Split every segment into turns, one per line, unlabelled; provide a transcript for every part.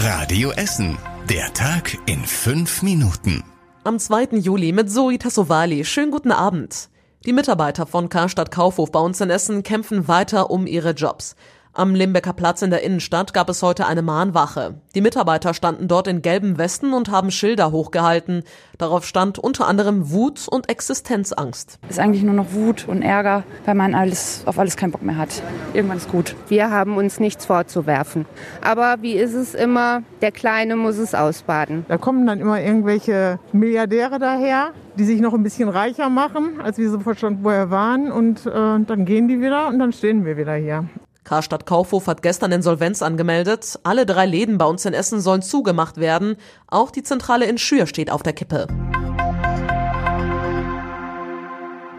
Radio Essen. Der Tag in fünf Minuten.
Am 2. Juli mit Zoe Tassovali. Schönen guten Abend. Die Mitarbeiter von Karstadt Kaufhof bei uns in Essen kämpfen weiter um ihre Jobs. Am Limbecker Platz in der Innenstadt gab es heute eine Mahnwache. Die Mitarbeiter standen dort in gelben Westen und haben Schilder hochgehalten. Darauf stand unter anderem Wut und Existenzangst.
Ist eigentlich nur noch Wut und Ärger, weil man alles, auf alles keinen Bock mehr hat. Irgendwann ist gut.
Wir haben uns nichts vorzuwerfen. Aber wie ist es immer? Der Kleine muss es ausbaden.
Da kommen dann immer irgendwelche Milliardäre daher, die sich noch ein bisschen reicher machen, als wir so verstanden vorher waren. Und äh, dann gehen die wieder und dann stehen wir wieder hier.
Karstadt Kaufhof hat gestern Insolvenz angemeldet. Alle drei Läden bei uns in Essen sollen zugemacht werden. Auch die Zentrale in Schür steht auf der Kippe.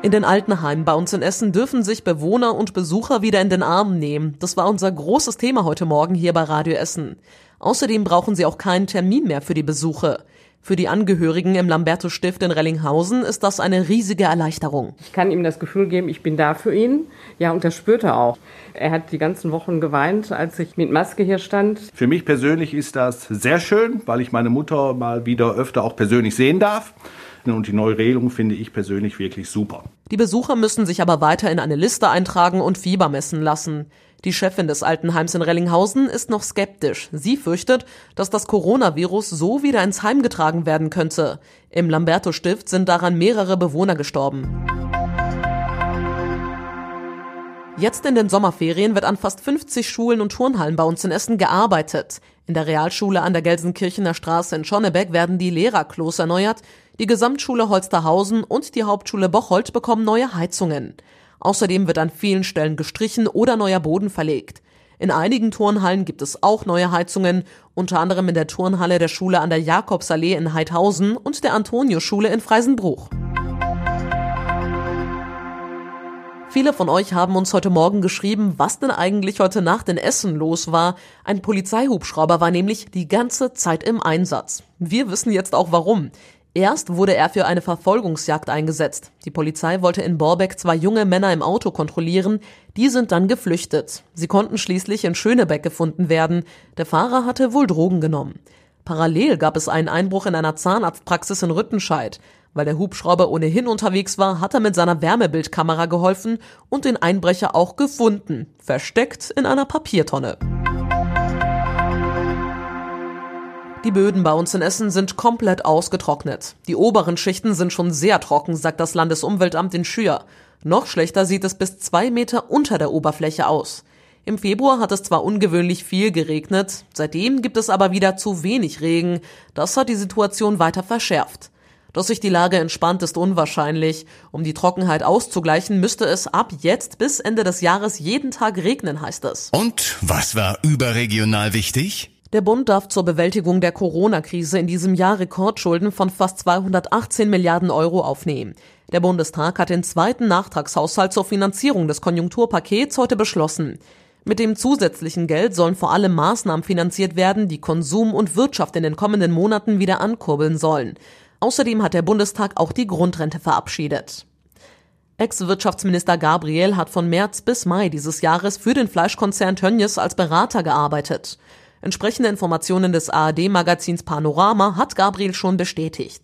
In den Altenheimen bei uns in Essen dürfen sich Bewohner und Besucher wieder in den Arm nehmen. Das war unser großes Thema heute Morgen hier bei Radio Essen. Außerdem brauchen sie auch keinen Termin mehr für die Besuche. Für die Angehörigen im Lambertus Stift in Rellinghausen ist das eine riesige Erleichterung.
Ich kann ihm das Gefühl geben, ich bin da für ihn. Ja, und das spürt er auch. Er hat die ganzen Wochen geweint, als ich mit Maske hier stand.
Für mich persönlich ist das sehr schön, weil ich meine Mutter mal wieder öfter auch persönlich sehen darf. Und die neue Regelung finde ich persönlich wirklich super.
Die Besucher müssen sich aber weiter in eine Liste eintragen und Fieber messen lassen. Die Chefin des Altenheims in Rellinghausen ist noch skeptisch. Sie fürchtet, dass das Coronavirus so wieder ins Heim getragen werden könnte. Im Lamberto-Stift sind daran mehrere Bewohner gestorben. Jetzt in den Sommerferien wird an fast 50 Schulen und Turnhallen bei uns in Essen gearbeitet. In der Realschule an der Gelsenkirchener Straße in Schonnebeck werden die Lehrerklos erneuert, die Gesamtschule Holsterhausen und die Hauptschule Bocholt bekommen neue Heizungen. Außerdem wird an vielen Stellen gestrichen oder neuer Boden verlegt. In einigen Turnhallen gibt es auch neue Heizungen, unter anderem in der Turnhalle der Schule an der Jakobsallee in Heidhausen und der Antonioschule in Freisenbruch. Viele von euch haben uns heute Morgen geschrieben, was denn eigentlich heute Nacht in Essen los war. Ein Polizeihubschrauber war nämlich die ganze Zeit im Einsatz. Wir wissen jetzt auch warum. Erst wurde er für eine Verfolgungsjagd eingesetzt. Die Polizei wollte in Borbeck zwei junge Männer im Auto kontrollieren. Die sind dann geflüchtet. Sie konnten schließlich in Schönebeck gefunden werden. Der Fahrer hatte wohl Drogen genommen. Parallel gab es einen Einbruch in einer Zahnarztpraxis in Rüttenscheid. Weil der Hubschrauber ohnehin unterwegs war, hat er mit seiner Wärmebildkamera geholfen und den Einbrecher auch gefunden, versteckt in einer Papiertonne. Die Böden bei uns in Essen sind komplett ausgetrocknet. Die oberen Schichten sind schon sehr trocken, sagt das Landesumweltamt in Schür. Noch schlechter sieht es bis zwei Meter unter der Oberfläche aus. Im Februar hat es zwar ungewöhnlich viel geregnet, seitdem gibt es aber wieder zu wenig Regen. Das hat die Situation weiter verschärft. Dass sich die Lage entspannt, ist unwahrscheinlich. Um die Trockenheit auszugleichen, müsste es ab jetzt bis Ende des Jahres jeden Tag regnen, heißt es.
Und was war überregional wichtig?
Der Bund darf zur Bewältigung der Corona-Krise in diesem Jahr Rekordschulden von fast 218 Milliarden Euro aufnehmen. Der Bundestag hat den zweiten Nachtragshaushalt zur Finanzierung des Konjunkturpakets heute beschlossen. Mit dem zusätzlichen Geld sollen vor allem Maßnahmen finanziert werden, die Konsum und Wirtschaft in den kommenden Monaten wieder ankurbeln sollen. Außerdem hat der Bundestag auch die Grundrente verabschiedet. Ex-Wirtschaftsminister Gabriel hat von März bis Mai dieses Jahres für den Fleischkonzern Tönnies als Berater gearbeitet. Entsprechende Informationen des ARD-Magazins Panorama hat Gabriel schon bestätigt.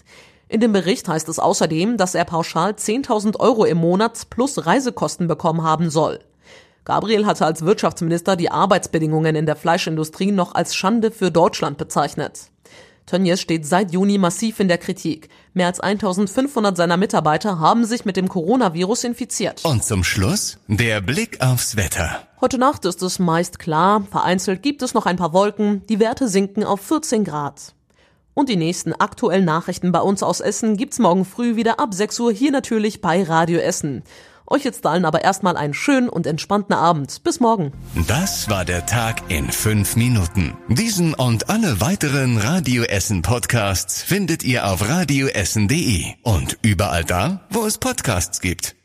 In dem Bericht heißt es außerdem, dass er pauschal 10.000 Euro im Monat plus Reisekosten bekommen haben soll. Gabriel hatte als Wirtschaftsminister die Arbeitsbedingungen in der Fleischindustrie noch als Schande für Deutschland bezeichnet. Tönnies steht seit Juni massiv in der Kritik. Mehr als 1500 seiner Mitarbeiter haben sich mit dem Coronavirus infiziert.
Und zum Schluss der Blick aufs Wetter.
Heute Nacht ist es meist klar, vereinzelt gibt es noch ein paar Wolken, die Werte sinken auf 14 Grad. Und die nächsten aktuellen Nachrichten bei uns aus Essen gibt's morgen früh wieder ab 6 Uhr hier natürlich bei Radio Essen. Euch jetzt allen aber erstmal einen schönen und entspannten Abend. Bis morgen.
Das war der Tag in fünf Minuten. Diesen und alle weiteren Radio Essen Podcasts findet ihr auf radioessen.de und überall da, wo es Podcasts gibt.